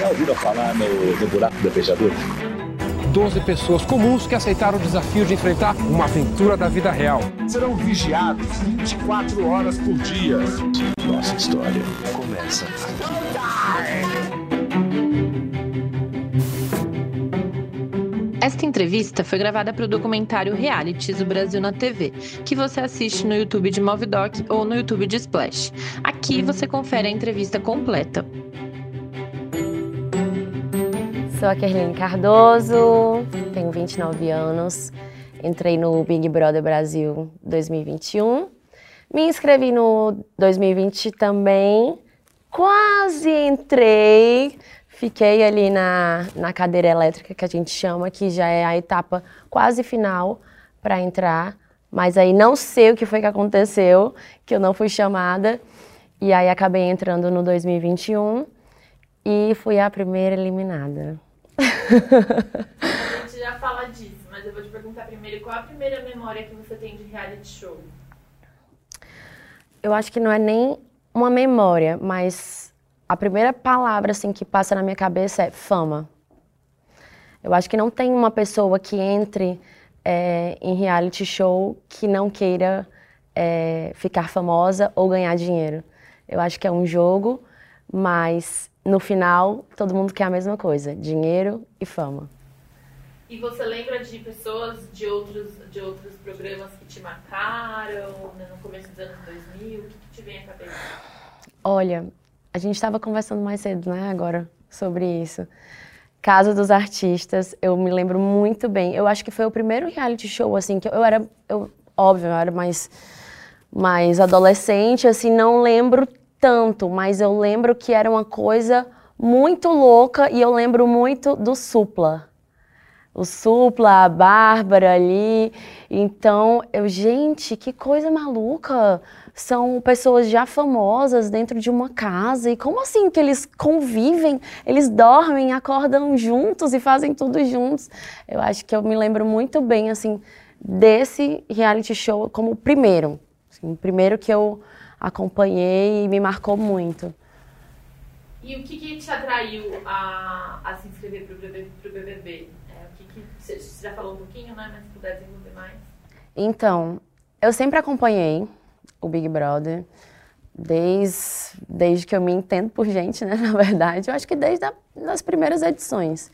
Já ouviram falar no, no buraco do fechadura? 12 pessoas comuns que aceitaram o desafio de enfrentar uma aventura da vida real. Serão vigiados 24 horas por dia. Nossa história começa aqui. Esta entrevista foi gravada para o documentário Realities o Brasil na TV, que você assiste no YouTube de Movidoc ou no YouTube de Splash. Aqui você confere a entrevista completa. Sou a Kerline Cardoso, tenho 29 anos, entrei no Big Brother Brasil 2021, me inscrevi no 2020 também, quase entrei, Fiquei ali na, na cadeira elétrica, que a gente chama, que já é a etapa quase final para entrar. Mas aí não sei o que foi que aconteceu, que eu não fui chamada. E aí acabei entrando no 2021 e fui a primeira eliminada. A gente já fala disso, mas eu vou te perguntar primeiro, qual a primeira memória que você tem de reality show? Eu acho que não é nem uma memória, mas a primeira palavra assim que passa na minha cabeça é fama. Eu acho que não tem uma pessoa que entre é, em reality show que não queira é, ficar famosa ou ganhar dinheiro. Eu acho que é um jogo, mas no final todo mundo quer a mesma coisa: dinheiro e fama. E você lembra de pessoas de outros, de outros programas que te marcaram né, no começo dos anos 2000? O que, que te vem à cabeça? Olha, a gente estava conversando mais cedo, né, agora, sobre isso. Casa dos Artistas, eu me lembro muito bem. Eu acho que foi o primeiro reality show, assim, que eu, era, eu, óbvio, eu era mais, mais adolescente, assim, não lembro tanto, mas eu lembro que era uma coisa muito louca e eu lembro muito do Supla. O Supla, a Bárbara ali. Então, eu, gente, que coisa maluca são pessoas já famosas dentro de uma casa. E como assim que eles convivem? Eles dormem, acordam juntos e fazem tudo juntos. Eu acho que eu me lembro muito bem, assim, desse reality show como o primeiro. Assim, o primeiro que eu acompanhei e me marcou muito. E o que, que te atraiu a, a se inscrever para o BBB? É, o que que, você já falou um pouquinho, né? Mas se puder desenvolver mais. Então, eu sempre acompanhei o Big Brother desde, desde que eu me entendo por gente, né, na verdade. Eu acho que desde a, as primeiras edições.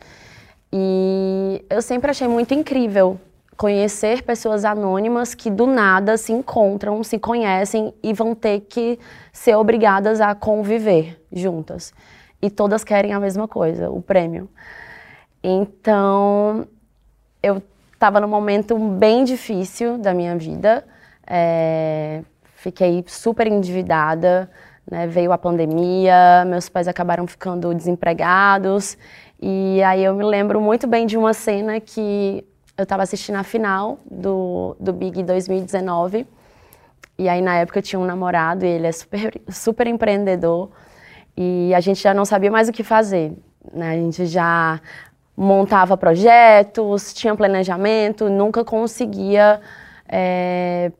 E eu sempre achei muito incrível conhecer pessoas anônimas que do nada se encontram, se conhecem e vão ter que ser obrigadas a conviver juntas. E todas querem a mesma coisa, o prêmio. Então, eu estava num momento bem difícil da minha vida. É, Fiquei super endividada, né? veio a pandemia, meus pais acabaram ficando desempregados. E aí eu me lembro muito bem de uma cena que eu estava assistindo a final do, do Big 2019. E aí na época eu tinha um namorado e ele é super, super empreendedor. E a gente já não sabia mais o que fazer. Né? A gente já montava projetos, tinha planejamento, nunca conseguia é,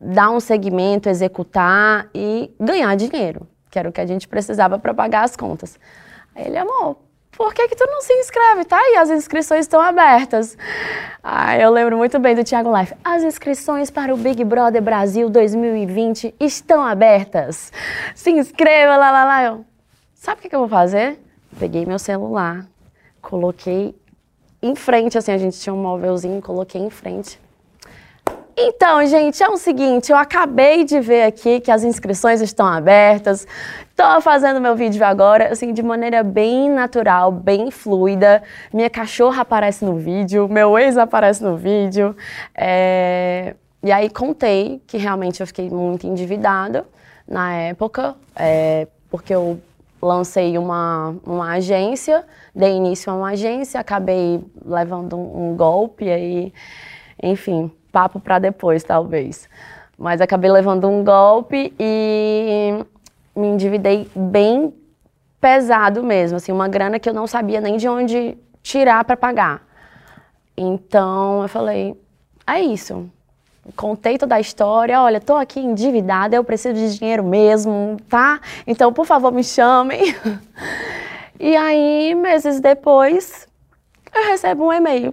dar um segmento, executar e ganhar dinheiro, que era o que a gente precisava para pagar as contas. Aí ele, amor, por que, que tu não se inscreve? Tá aí, as inscrições estão abertas. Aí eu lembro muito bem do Thiago Life. As inscrições para o Big Brother Brasil 2020 estão abertas. Se inscreva lá, lá, lá. Eu, sabe o que, que eu vou fazer? Peguei meu celular, coloquei em frente, assim, a gente tinha um móvelzinho, coloquei em frente. Então, gente, é o seguinte, eu acabei de ver aqui que as inscrições estão abertas. Estou fazendo meu vídeo agora, assim, de maneira bem natural, bem fluida. Minha cachorra aparece no vídeo, meu ex aparece no vídeo. É... E aí contei que realmente eu fiquei muito endividada na época, é... porque eu lancei uma, uma agência, dei início a uma agência, acabei levando um, um golpe aí, enfim papo para depois, talvez. Mas acabei levando um golpe e me endividei bem pesado mesmo, assim, uma grana que eu não sabia nem de onde tirar para pagar. Então eu falei, é isso. Contei toda a história, olha, tô aqui endividada, eu preciso de dinheiro mesmo, tá? Então, por favor, me chamem. E aí, meses depois, eu recebo um e-mail.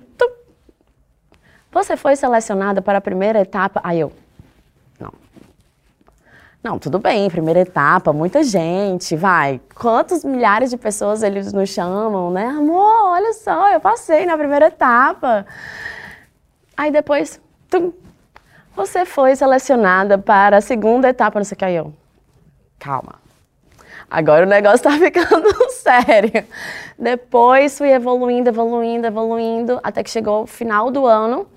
Você foi selecionada para a primeira etapa? Aí eu, não. Não, tudo bem, primeira etapa, muita gente, vai. Quantos milhares de pessoas eles nos chamam, né? Amor, olha só, eu passei na primeira etapa. Aí depois, tum, você foi selecionada para a segunda etapa, não sei o que. Aí eu, calma. Agora o negócio tá ficando sério. Depois fui evoluindo, evoluindo, evoluindo, até que chegou o final do ano.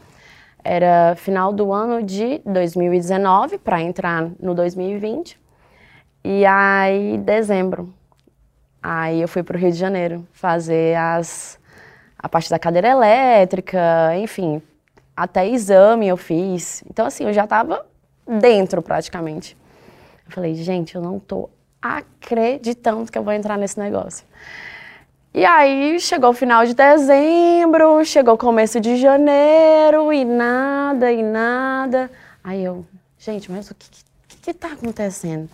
Era final do ano de 2019 para entrar no 2020. E aí, dezembro, aí eu fui para o Rio de Janeiro fazer as, a parte da cadeira elétrica, enfim, até exame eu fiz. Então, assim, eu já estava dentro praticamente. Eu falei, gente, eu não tô acreditando que eu vou entrar nesse negócio. E aí chegou o final de dezembro, chegou o começo de janeiro e nada, e nada. Aí eu, gente, mas o que, que, que tá acontecendo?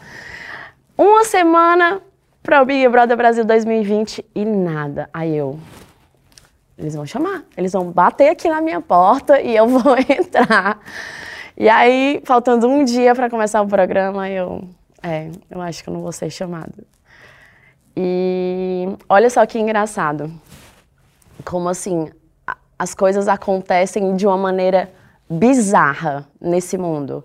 Uma semana para o Big Brother Brasil 2020 e nada. Aí eu, eles vão chamar, eles vão bater aqui na minha porta e eu vou entrar. E aí, faltando um dia para começar o programa, eu, é, eu acho que eu não vou ser chamada. E olha só que engraçado. Como assim, as coisas acontecem de uma maneira bizarra nesse mundo.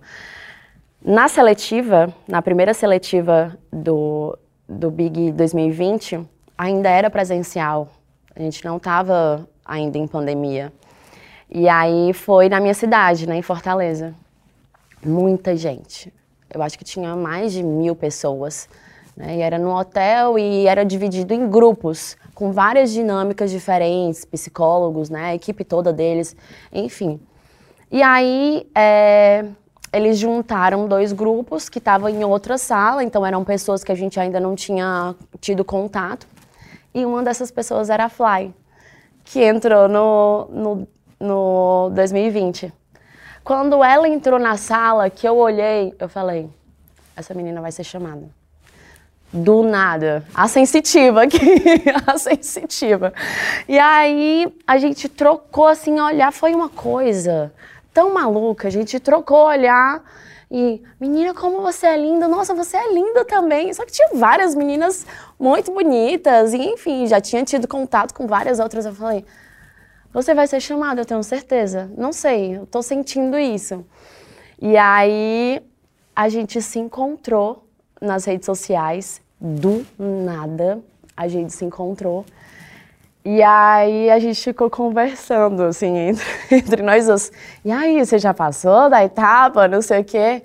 Na seletiva, na primeira seletiva do, do Big 2020, ainda era presencial. A gente não estava ainda em pandemia. E aí foi na minha cidade, né, em Fortaleza. Muita gente. Eu acho que tinha mais de mil pessoas. Né, e era no hotel e era dividido em grupos, com várias dinâmicas diferentes, psicólogos, né, a equipe toda deles, enfim. E aí é, eles juntaram dois grupos que estavam em outra sala, então eram pessoas que a gente ainda não tinha tido contato. E uma dessas pessoas era a Fly, que entrou no, no, no 2020. Quando ela entrou na sala, que eu olhei, eu falei, essa menina vai ser chamada. Do nada. A sensitiva aqui, a sensitiva. E aí a gente trocou assim, olhar, foi uma coisa tão maluca, a gente trocou olhar e, menina, como você é linda. Nossa, você é linda também. Só que tinha várias meninas muito bonitas. E, enfim, já tinha tido contato com várias outras. Eu falei, você vai ser chamada, eu tenho certeza. Não sei, eu tô sentindo isso. E aí, a gente se encontrou nas redes sociais, do nada. A gente se encontrou. E aí a gente ficou conversando, assim, entre, entre nós dois. E aí, você já passou da etapa, não sei o quê?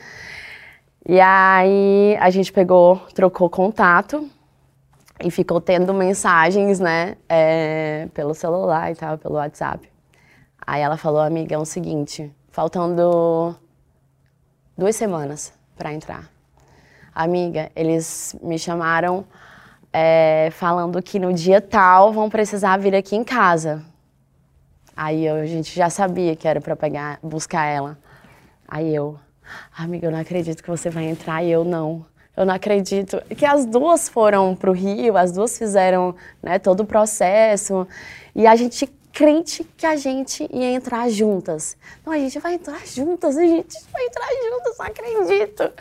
E aí a gente pegou, trocou contato e ficou tendo mensagens, né, é, pelo celular e tal, pelo WhatsApp. Aí ela falou, amiga, é o seguinte, faltando duas semanas para entrar. Amiga, eles me chamaram é, falando que no dia tal vão precisar vir aqui em casa. Aí eu, a gente já sabia que era para pegar, buscar ela. Aí eu, amiga, eu não acredito que você vai entrar e eu não. Eu não acredito que as duas foram para o Rio, as duas fizeram né, todo o processo e a gente crente que a gente ia entrar juntas. Não, a gente vai entrar juntas, a gente vai entrar juntas, não acredito.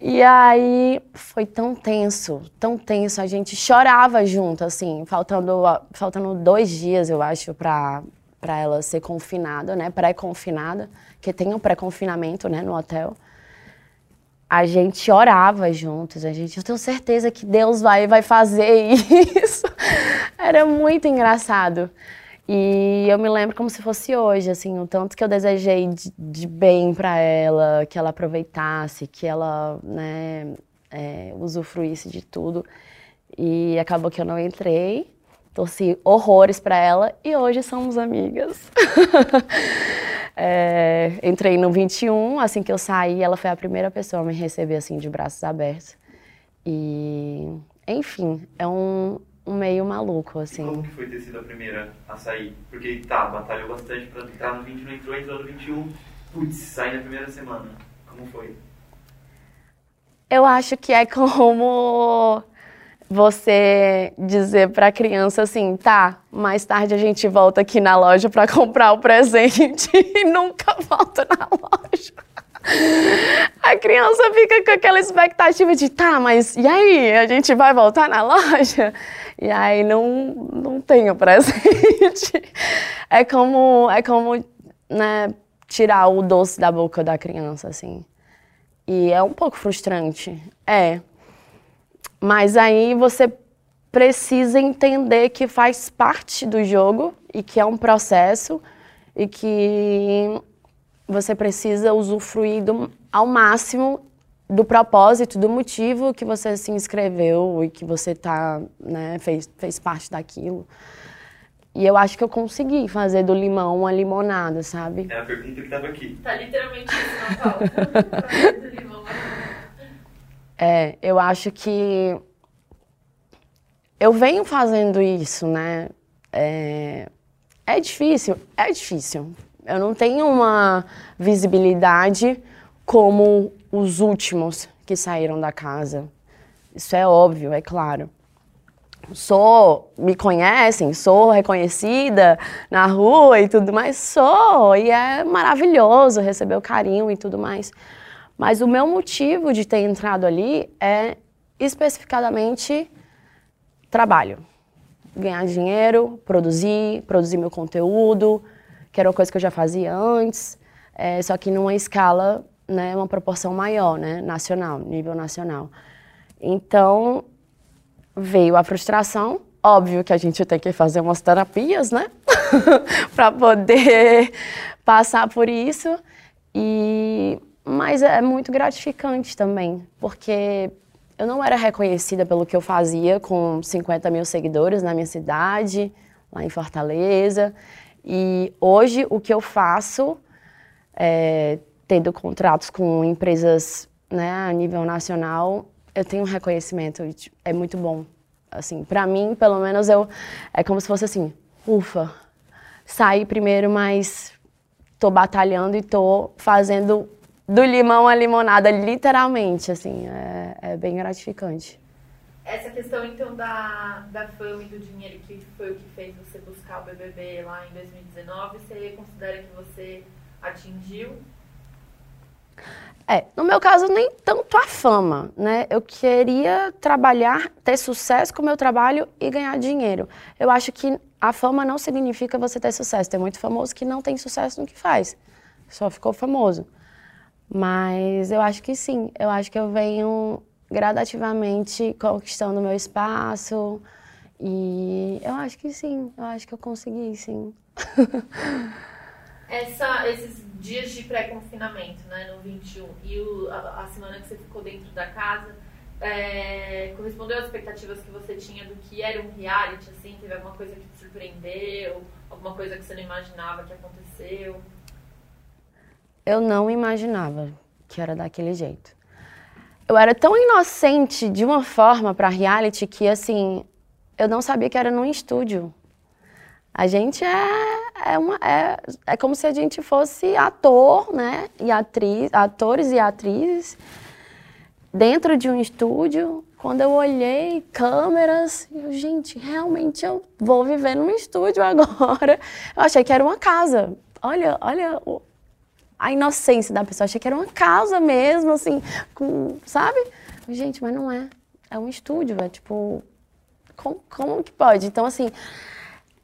E aí foi tão tenso, tão tenso, a gente chorava junto, assim, faltando, faltando dois dias, eu acho, para para ela ser confinada, né, pré-confinada, que tem um pré-confinamento, né, no hotel. A gente orava juntos, a gente, eu tenho certeza que Deus vai vai fazer isso. Era muito engraçado. E eu me lembro como se fosse hoje, assim, o tanto que eu desejei de, de bem para ela, que ela aproveitasse, que ela, né, é, usufruísse de tudo. E acabou que eu não entrei, torci horrores para ela e hoje somos amigas. é, entrei no 21, assim que eu saí, ela foi a primeira pessoa a me receber assim de braços abertos. E, enfim, é um, um meio maluco, assim. E como que foi ter sido a primeira a sair? Porque tá, batalhou bastante pra entrar no 20, não entrou, entrou no 21, putz, sai na primeira semana. Como foi? Eu acho que é como você dizer para a criança assim, tá, mais tarde a gente volta aqui na loja para comprar o presente e nunca volta na loja. A criança fica com aquela expectativa de, tá, mas e aí? A gente vai voltar na loja? E aí não, não tem o presente. É como, é como né, tirar o doce da boca da criança, assim. E é um pouco frustrante. É. Mas aí você precisa entender que faz parte do jogo e que é um processo e que você precisa usufruir do, ao máximo do propósito, do motivo que você se inscreveu e que você tá, né, fez, fez parte daquilo. E eu acho que eu consegui fazer do limão uma limonada, sabe? É a pergunta que estava aqui. Tá literalmente isso na pauta. Fazer do limão uma limonada. É, eu acho que eu venho fazendo isso, né? É, é difícil, é difícil. Eu não tenho uma visibilidade como os últimos que saíram da casa. Isso é óbvio, é claro. Sou, me conhecem, sou reconhecida na rua e tudo mais, sou, e é maravilhoso receber o carinho e tudo mais. Mas o meu motivo de ter entrado ali é especificadamente trabalho. Ganhar dinheiro, produzir, produzir meu conteúdo, que era uma coisa que eu já fazia antes, é, só que numa escala, né, uma proporção maior, né, nacional, nível nacional. Então, veio a frustração, óbvio que a gente tem que fazer umas terapias, né, para poder passar por isso, e mas é muito gratificante também, porque eu não era reconhecida pelo que eu fazia com 50 mil seguidores na minha cidade, lá em Fortaleza. E hoje o que eu faço, é, tendo contratos com empresas né, a nível nacional, eu tenho um reconhecimento, é muito bom. Assim, para mim, pelo menos, eu é como se fosse assim, ufa, saí primeiro, mas tô batalhando e tô fazendo do limão à limonada, literalmente, assim, é, é bem gratificante. Essa questão, então, da, da fama e do dinheiro, que foi o que fez você buscar o BBB lá em 2019, você considera que você atingiu? É, no meu caso, nem tanto a fama, né? Eu queria trabalhar, ter sucesso com o meu trabalho e ganhar dinheiro. Eu acho que a fama não significa você ter sucesso. Tem muito famoso que não tem sucesso no que faz, só ficou famoso. Mas eu acho que sim, eu acho que eu venho gradativamente conquistando meu espaço e eu acho que sim, eu acho que eu consegui sim. Essa, esses dias de pré-confinamento, né, no 21, e o, a, a, semana que você ficou dentro da casa, é, correspondeu às expectativas que você tinha do que era um reality, assim? Teve alguma coisa que te surpreendeu? Alguma coisa que você não imaginava que aconteceu? Eu não imaginava que era daquele jeito. Eu era tão inocente de uma forma para reality que, assim, eu não sabia que era num estúdio. A gente é, é, uma, é, é como se a gente fosse ator, né? E atriz, atores e atrizes dentro de um estúdio. Quando eu olhei câmeras, eu, gente, realmente eu vou viver num estúdio agora. Eu achei que era uma casa. Olha, olha a inocência da pessoa. Achei que era uma casa mesmo, assim, com, sabe? Gente, mas não é. É um estúdio, é tipo. Como, como que pode? Então, assim,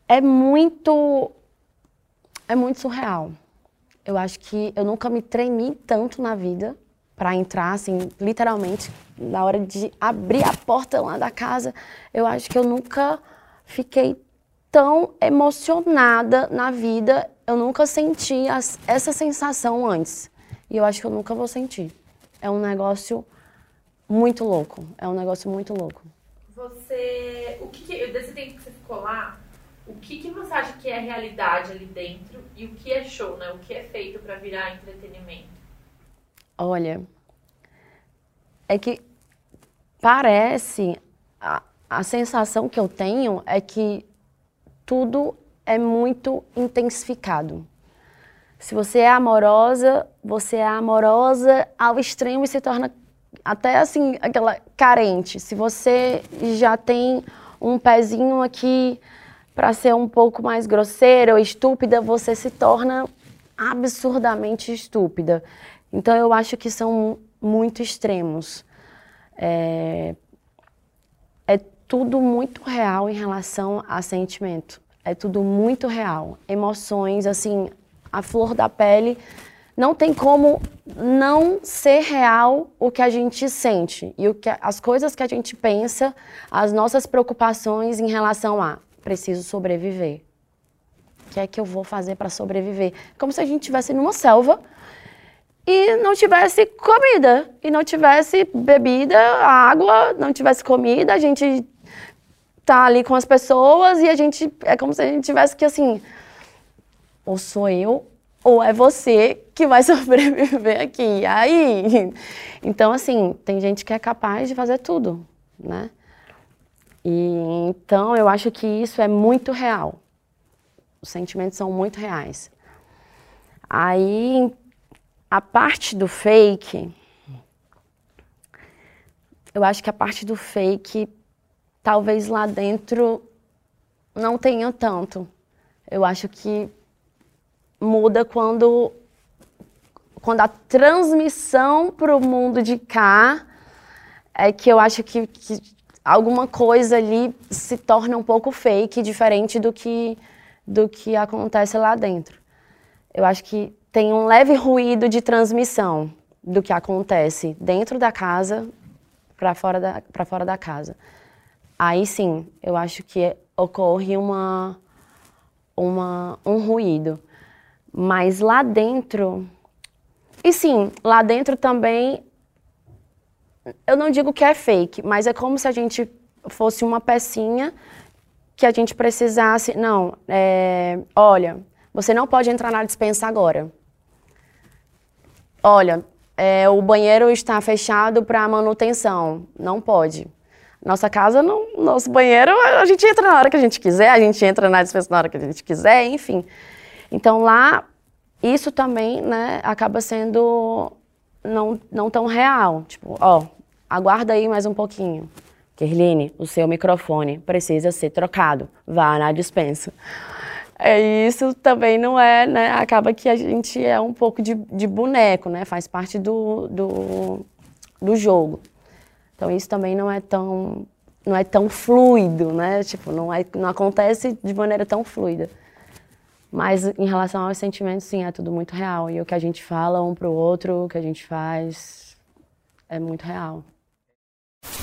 é muito. É muito surreal. Eu acho que eu nunca me tremi tanto na vida para entrar, assim, literalmente, na hora de abrir a porta lá da casa. Eu acho que eu nunca fiquei tão emocionada na vida eu nunca senti as, essa sensação antes. E eu acho que eu nunca vou sentir. É um negócio muito louco. É um negócio muito louco. Você. O que, que desse tempo que você ficou lá, o que, que você acha que é realidade ali dentro e o que é show, né? O que é feito para virar entretenimento? Olha, é que parece. A, a sensação que eu tenho é que tudo é muito intensificado. Se você é amorosa, você é amorosa ao extremo e se torna até assim, aquela carente. Se você já tem um pezinho aqui para ser um pouco mais grosseira ou estúpida, você se torna absurdamente estúpida. Então eu acho que são muito extremos. É, é tudo muito real em relação a sentimento. É tudo muito real. Emoções, assim, a flor da pele. Não tem como não ser real o que a gente sente e o que, as coisas que a gente pensa, as nossas preocupações em relação a preciso sobreviver. O que é que eu vou fazer para sobreviver? Como se a gente estivesse numa selva e não tivesse comida, e não tivesse bebida, água, não tivesse comida, a gente tá ali com as pessoas e a gente é como se a gente tivesse que assim, ou sou eu ou é você que vai sobreviver aqui. Aí, então assim, tem gente que é capaz de fazer tudo, né? E então eu acho que isso é muito real. Os sentimentos são muito reais. Aí a parte do fake, eu acho que a parte do fake, talvez lá dentro não tenha tanto. Eu acho que muda quando, quando a transmissão para o mundo de cá é que eu acho que, que alguma coisa ali se torna um pouco fake, diferente do que, do que acontece lá dentro. Eu acho que tem um leve ruído de transmissão do que acontece dentro da casa para fora da, para fora da casa. Aí sim, eu acho que ocorre uma, uma, um ruído. Mas lá dentro. E sim, lá dentro também. Eu não digo que é fake, mas é como se a gente fosse uma pecinha que a gente precisasse. Não, é, olha, você não pode entrar na dispensa agora olha, é, o banheiro está fechado para manutenção, não pode. Nossa casa, nosso banheiro, a gente entra na hora que a gente quiser, a gente entra na dispensa na hora que a gente quiser, enfim. Então lá, isso também, né, acaba sendo não, não tão real. Tipo, ó, aguarda aí mais um pouquinho. Kerline, o seu microfone precisa ser trocado. Vá na dispensa. É, isso também não é, né? Acaba que a gente é um pouco de, de boneco, né? Faz parte do, do, do jogo. Então isso também não é tão não é tão fluido, né? Tipo, não, é, não acontece de maneira tão fluida. Mas em relação aos sentimentos, sim, é tudo muito real. E o que a gente fala um pro outro, o que a gente faz, é muito real.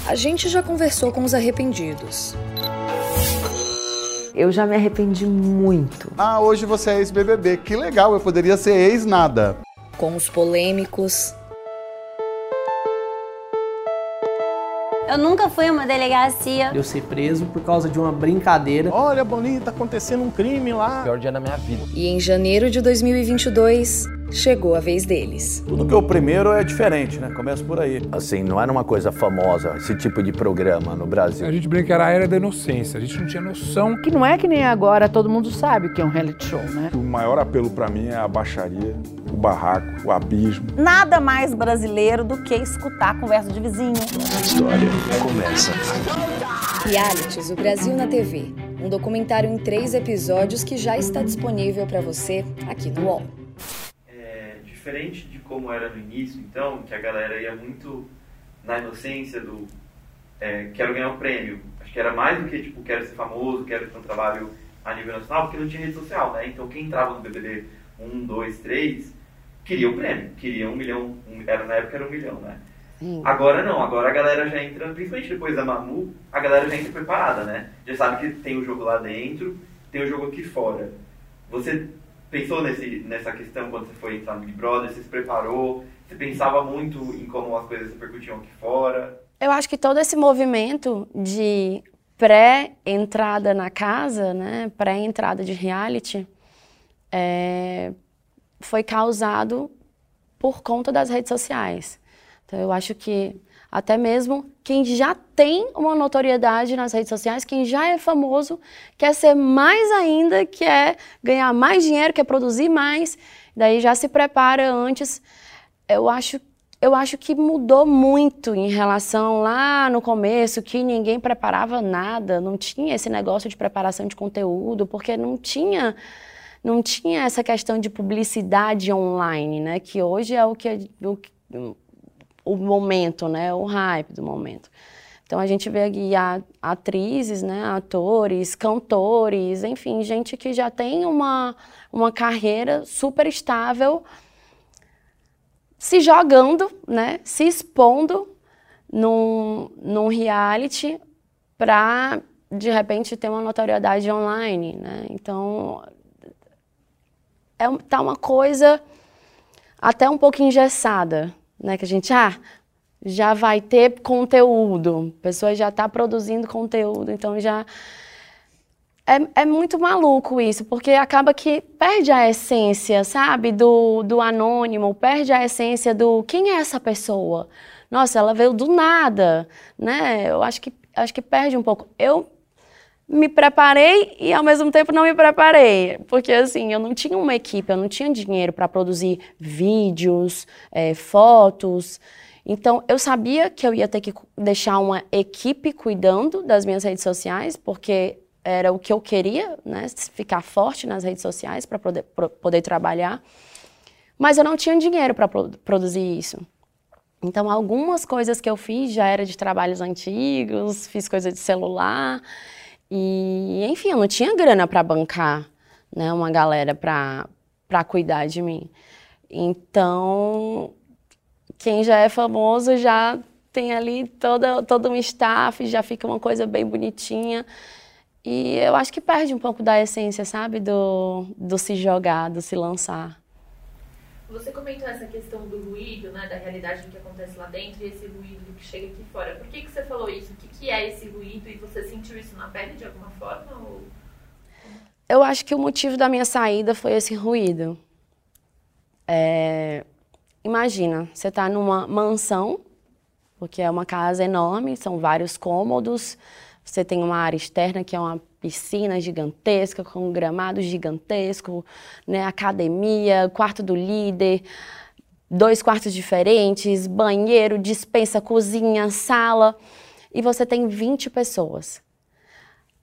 A gente já conversou com os arrependidos. Eu já me arrependi muito. Ah, hoje você é ex-BBB. Que legal, eu poderia ser ex-nada. Com os polêmicos. Eu nunca fui a uma delegacia. Eu ser preso por causa de uma brincadeira. Olha, Boninho, tá acontecendo um crime lá. Pior dia da minha vida. E em janeiro de 2022, chegou a vez deles. Tudo que é o primeiro é diferente, né? Começa por aí. Assim, não era uma coisa famosa esse tipo de programa no Brasil. A gente brinca que era a era da inocência, a gente não tinha noção. Que não é que nem agora todo mundo sabe que é um reality show, né? O maior apelo para mim é a baixaria, o barraco, o abismo. Nada mais brasileiro do que escutar a conversa de vizinho. A história começa Realities, o Brasil na TV. Um documentário em três episódios que já está disponível para você aqui no UOL diferente de como era no início, então, que a galera ia muito na inocência do é, quero ganhar um prêmio. Acho que era mais do que, tipo, quero ser famoso, quero ter um trabalho a nível nacional, porque não tinha rede social, né? Então, quem entrava no BBB 1, 2, 3, queria o prêmio, queria um milhão, um, era, na época era um milhão, né? Sim. Agora não, agora a galera já entra, principalmente depois da Mamu, a galera já entra preparada, né? Já sabe que tem o jogo lá dentro, tem o jogo aqui fora. Você pensou nesse, nessa questão quando você foi entrar no Big Brother? Você se preparou? Você pensava muito em como as coisas repercutiam aqui fora? Eu acho que todo esse movimento de pré-entrada na casa, né, pré-entrada de reality, é, foi causado por conta das redes sociais. Então, eu acho que até mesmo quem já tem uma notoriedade nas redes sociais, quem já é famoso, quer ser mais ainda, quer ganhar mais dinheiro, quer produzir mais, daí já se prepara antes. Eu acho eu acho que mudou muito em relação lá no começo, que ninguém preparava nada, não tinha esse negócio de preparação de conteúdo, porque não tinha não tinha essa questão de publicidade online, né? Que hoje é o que o, o momento, né? O hype do momento. Então a gente vê aqui atrizes, né, atores, cantores, enfim, gente que já tem uma, uma carreira super estável se jogando, né, se expondo num, num reality para de repente ter uma notoriedade online, né? Então é tá uma coisa até um pouco engessada, né? Que a gente ah, já vai ter conteúdo, a pessoa já está produzindo conteúdo, então já é, é, muito maluco isso, porque acaba que perde a essência, sabe, do, do anônimo, perde a essência do quem é essa pessoa. Nossa, ela veio do nada, né? Eu acho que acho que perde um pouco. Eu me preparei e ao mesmo tempo não me preparei, porque assim, eu não tinha uma equipe, eu não tinha dinheiro para produzir vídeos, é, fotos. Então, eu sabia que eu ia ter que deixar uma equipe cuidando das minhas redes sociais, porque era o que eu queria, né, ficar forte nas redes sociais para poder, poder trabalhar. Mas eu não tinha dinheiro para produzir isso. Então, algumas coisas que eu fiz já era de trabalhos antigos, fiz coisa de celular. E, enfim, eu não tinha grana para bancar, né, uma galera para cuidar de mim. Então, quem já é famoso já tem ali toda, todo um staff, já fica uma coisa bem bonitinha. E eu acho que perde um pouco da essência, sabe? Do, do se jogar, do se lançar. Você comentou essa questão do ruído, né, da realidade do que acontece lá dentro e esse ruído que chega aqui fora. Por que, que você falou isso? O que, que é esse ruído e você sentiu isso na pele de alguma forma? Ou... Eu acho que o motivo da minha saída foi esse ruído. É... Imagina, você está numa mansão, porque é uma casa enorme, são vários cômodos, você tem uma área externa que é uma piscina gigantesca, com um gramado gigantesco, né, academia, quarto do líder, dois quartos diferentes, banheiro, dispensa, cozinha, sala, e você tem 20 pessoas.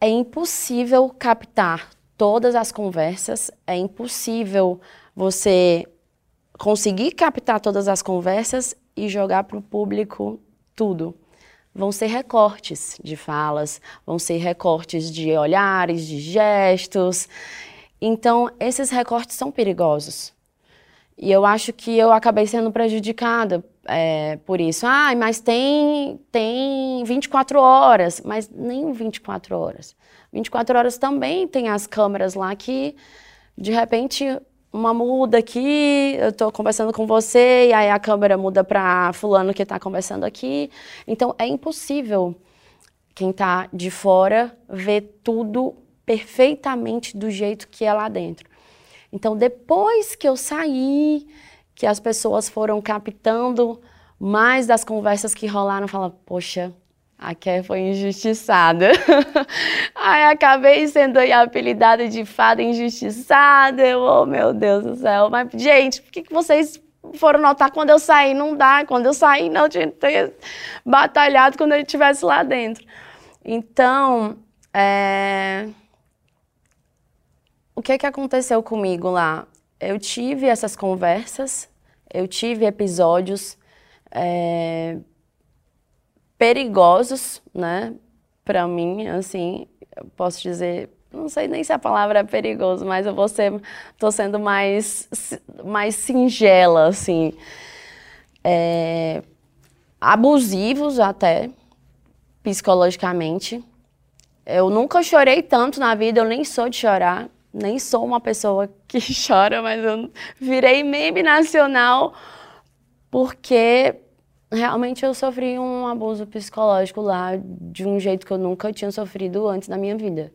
É impossível captar todas as conversas, é impossível você conseguir captar todas as conversas e jogar para o público tudo vão ser recortes de falas, vão ser recortes de olhares, de gestos. Então, esses recortes são perigosos. E eu acho que eu acabei sendo prejudicada é, por isso. Ah, mas tem, tem 24 horas. Mas nem 24 horas. 24 horas também tem as câmeras lá que, de repente, uma muda aqui, eu estou conversando com você, e aí a câmera muda para fulano que está conversando aqui. Então é impossível quem está de fora ver tudo perfeitamente do jeito que é lá dentro. Então depois que eu saí, que as pessoas foram captando mais das conversas que rolaram, fala, poxa, a Ké foi injustiçada. Aí acabei sendo aí apelidada de fada injustiçada. Eu, oh meu Deus do céu. Mas, gente, por que, que vocês foram notar quando eu saí? Não dá. Quando eu saí, não tinha ter batalhado quando ele estivesse lá dentro. Então, é... o que, que aconteceu comigo lá? Eu tive essas conversas, eu tive episódios. É perigosos, né? Para mim, assim, posso dizer, não sei nem se a palavra é perigoso, mas eu vou ser, tô sendo mais, mais singela, assim. É, abusivos até, psicologicamente. Eu nunca chorei tanto na vida, eu nem sou de chorar, nem sou uma pessoa que chora, mas eu virei meme nacional porque realmente eu sofri um abuso psicológico lá de um jeito que eu nunca tinha sofrido antes na minha vida.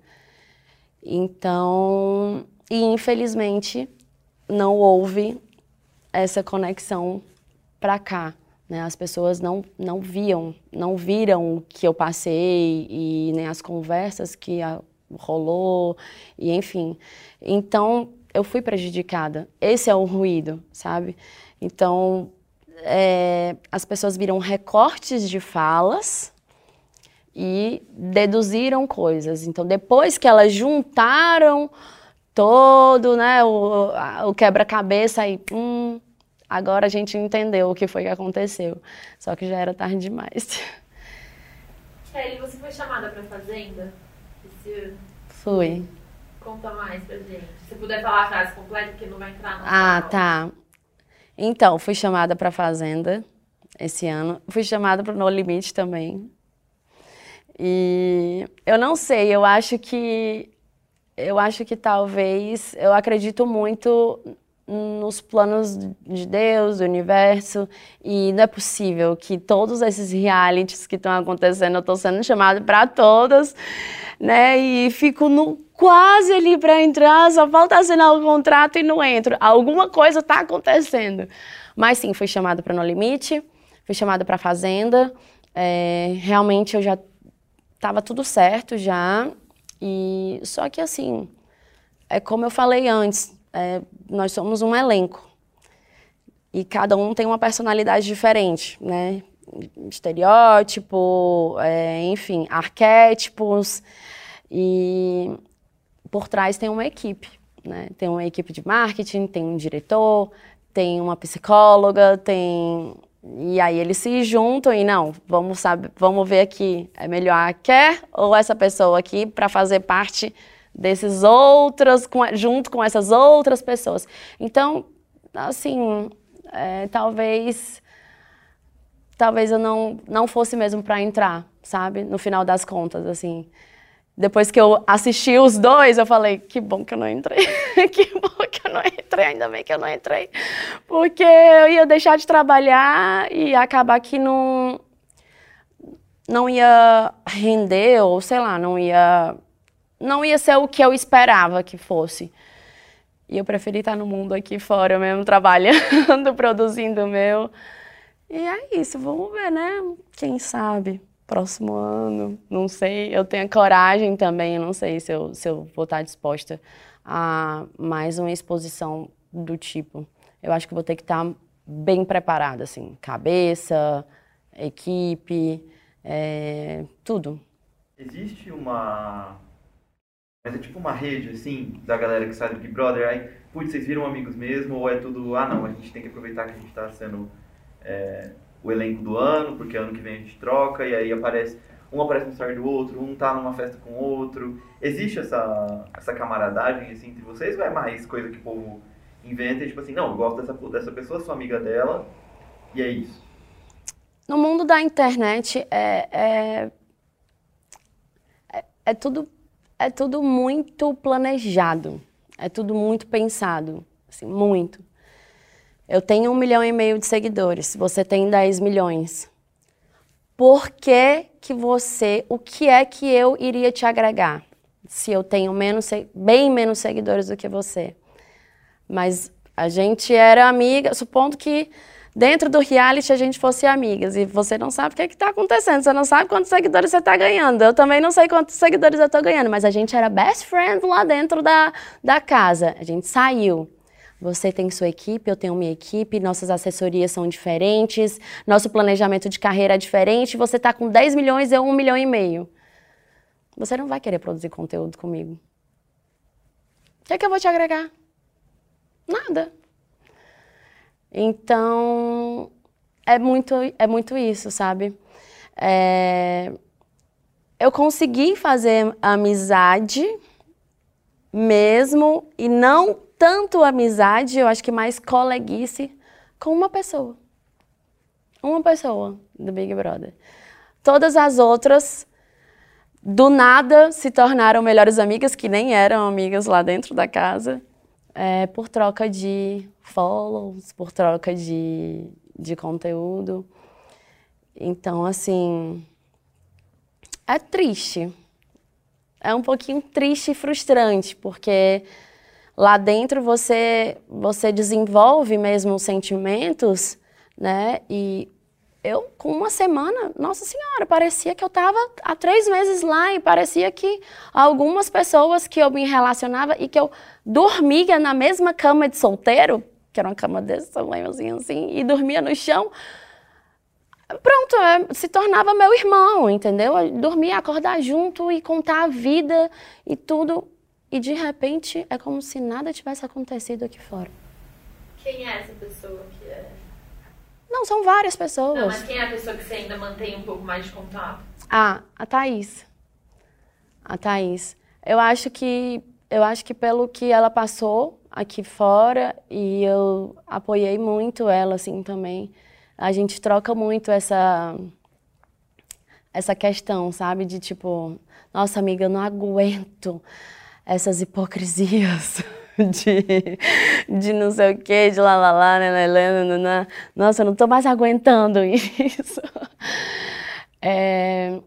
Então, e infelizmente não houve essa conexão para cá. Né? As pessoas não, não viam, não viram o que eu passei e nem as conversas que a, rolou, e enfim. Então, eu fui prejudicada. Esse é o ruído, sabe? Então, é, as pessoas viram recortes de falas e deduziram coisas. Então, depois que elas juntaram todo né, o, o quebra-cabeça e hum, agora a gente entendeu o que foi que aconteceu. Só que já era tarde demais. Kelly, você foi chamada para Fazenda esse ano? Fui. Conta mais pra gente. Se puder falar a frase completa, porque não vai entrar no Ah, tá. Então, fui chamada para Fazenda esse ano. Fui chamada para No Limite também. E eu não sei, eu acho que eu acho que talvez eu acredito muito nos planos de Deus, do universo, e não é possível que todos esses realities que estão acontecendo, eu estou sendo chamada para todas, né? E fico no, quase ali para entrar, só falta assinar o contrato e não entro. Alguma coisa está acontecendo. Mas sim, fui chamada para No Limite, fui chamada para Fazenda. É, realmente eu já estava tudo certo já. E só que assim, é como eu falei antes, é, nós somos um elenco. E cada um tem uma personalidade diferente, né? Estereótipo, é, enfim, arquétipos. E por trás tem uma equipe, né? Tem uma equipe de marketing, tem um diretor, tem uma psicóloga, tem e aí eles se juntam e não, vamos saber, vamos ver aqui, é melhor a quer ou essa pessoa aqui para fazer parte desses outros, junto com essas outras pessoas. Então, assim, é, talvez, talvez eu não, não fosse mesmo para entrar, sabe? No final das contas, assim. Depois que eu assisti os dois, eu falei, que bom que eu não entrei. que bom que eu não entrei, ainda bem que eu não entrei. Porque eu ia deixar de trabalhar e acabar que não, não ia render, ou sei lá, não ia não ia ser o que eu esperava que fosse. E eu preferi estar no mundo aqui fora mesmo, trabalhando, produzindo o meu. E é isso, vamos ver, né? Quem sabe, próximo ano, não sei. Eu tenho coragem também, não sei se eu, se eu vou estar disposta a mais uma exposição do tipo. Eu acho que vou ter que estar bem preparada, assim, cabeça, equipe, é, tudo. Existe uma mas é tipo uma rede, assim, da galera que sai do Big Brother, aí, putz, vocês viram amigos mesmo, ou é tudo, ah não, a gente tem que aproveitar que a gente está sendo é, o elenco do ano, porque ano que vem a gente troca, e aí aparece, um aparece no story do outro, um tá numa festa com o outro. Existe essa, essa camaradagem, assim, entre vocês, ou é mais coisa que o povo inventa, e, tipo assim, não, eu gosto dessa, dessa pessoa, sou amiga dela, e é isso? No mundo da internet, é, é, é, é tudo é tudo muito planejado, é tudo muito pensado, assim, muito. Eu tenho um milhão e meio de seguidores, você tem 10 milhões. Por que que você, o que é que eu iria te agregar se eu tenho menos, bem menos seguidores do que você? Mas a gente era amiga, supondo que dentro do reality a gente fosse amigas e você não sabe o que é está acontecendo, você não sabe quantos seguidores você está ganhando. Eu também não sei quantos seguidores eu estou ganhando, mas a gente era best friend lá dentro da, da casa. A gente saiu. Você tem sua equipe, eu tenho minha equipe, nossas assessorias são diferentes, nosso planejamento de carreira é diferente. Você está com 10 milhões, eu 1 milhão e meio. Você não vai querer produzir conteúdo comigo. O que é que eu vou te agregar? Nada. Então, é muito, é muito isso, sabe? É, eu consegui fazer amizade mesmo, e não tanto amizade, eu acho que mais coleguice com uma pessoa. Uma pessoa do Big Brother. Todas as outras, do nada, se tornaram melhores amigas, que nem eram amigas lá dentro da casa é, por troca de follows, por troca de, de conteúdo. Então, assim, é triste. É um pouquinho triste e frustrante, porque lá dentro você, você desenvolve mesmo sentimentos, né? E eu, com uma semana, nossa senhora, parecia que eu estava há três meses lá e parecia que algumas pessoas que eu me relacionava e que eu dormia na mesma cama de solteiro, que era uma cama desse tamanhozinho assim, e dormia no chão. Pronto, é, se tornava meu irmão, entendeu? Dormia, acordar junto e contar a vida e tudo. E de repente é como se nada tivesse acontecido aqui fora. Quem é essa pessoa que é? Não, são várias pessoas. Não, mas quem é a pessoa que você ainda mantém um pouco mais de contato? Ah, a Thaís. A Thaís. Eu acho que eu acho que pelo que ela passou aqui fora e eu apoiei muito ela assim também. A gente troca muito essa essa questão, sabe, de tipo, nossa amiga, eu não aguento essas hipocrisias de, de não sei o que, de lá lá lá, né, né, né. Nossa, eu não tô mais aguentando isso. É,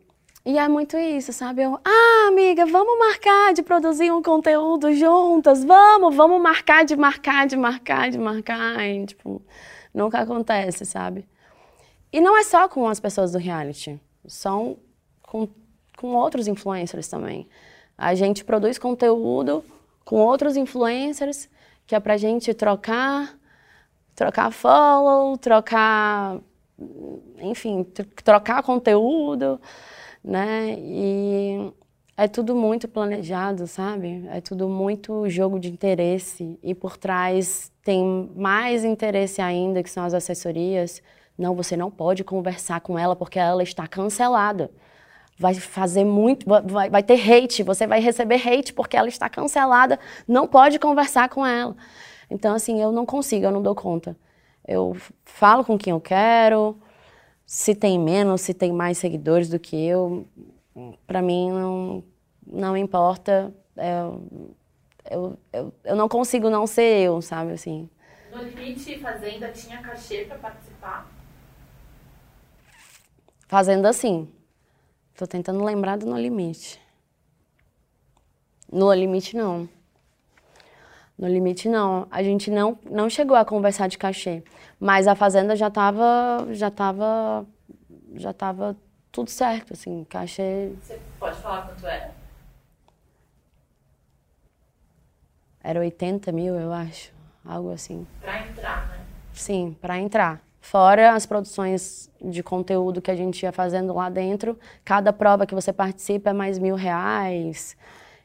e é muito isso, sabe? Eu, ah, amiga, vamos marcar de produzir um conteúdo juntas, vamos, vamos marcar de marcar, de marcar, de marcar. E, tipo, nunca acontece, sabe? E não é só com as pessoas do reality, são com, com outros influencers também. A gente produz conteúdo com outros influencers que é pra gente trocar, trocar follow, trocar, enfim, trocar conteúdo né? E é tudo muito planejado, sabe? É tudo muito jogo de interesse e por trás tem mais interesse ainda que são as assessorias. Não, você não pode conversar com ela porque ela está cancelada. Vai fazer muito, vai, vai ter hate, você vai receber hate porque ela está cancelada. Não pode conversar com ela. Então, assim, eu não consigo, eu não dou conta. Eu falo com quem eu quero, se tem menos, se tem mais seguidores do que eu, para mim não, não importa. Eu, eu, eu, eu, não consigo não ser eu, sabe, assim. No Limite Fazenda tinha cachê para participar? Fazenda sim. Tô tentando lembrar do No Limite. No Limite não. No limite, não. A gente não, não chegou a conversar de cachê. Mas a fazenda já estava já tava, já tava tudo certo, assim, cachê... Você pode falar quanto era? Era 80 mil, eu acho, algo assim. Para entrar, né? Sim, para entrar. Fora as produções de conteúdo que a gente ia fazendo lá dentro, cada prova que você participa é mais mil reais.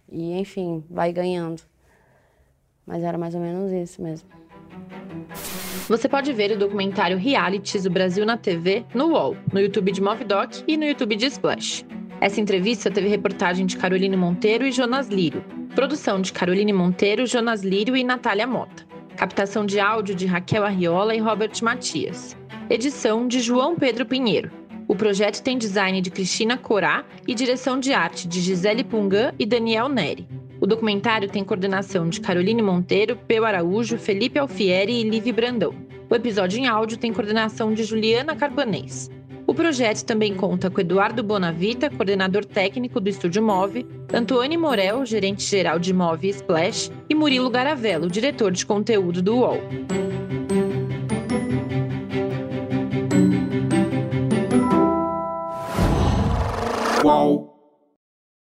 E, enfim, vai ganhando. Mas era mais ou menos isso mesmo. Você pode ver o documentário Realities do Brasil na TV no UOL, no YouTube de Movidoc e no YouTube de Splash. Essa entrevista teve reportagem de Caroline Monteiro e Jonas Lírio, produção de Caroline Monteiro, Jonas Lírio e Natália Mota, captação de áudio de Raquel Arriola e Robert Matias, edição de João Pedro Pinheiro. O projeto tem design de Cristina Corá e direção de arte de Gisele Pungan e Daniel Neri. O documentário tem coordenação de Caroline Monteiro, Peu Araújo, Felipe Alfieri e Livi Brandão. O episódio em áudio tem coordenação de Juliana Carbanês. O projeto também conta com Eduardo Bonavita, coordenador técnico do Estúdio Move, Antônio Morel, gerente-geral de Move e Splash, e Murilo Garavello, diretor de conteúdo do UOL. Qual?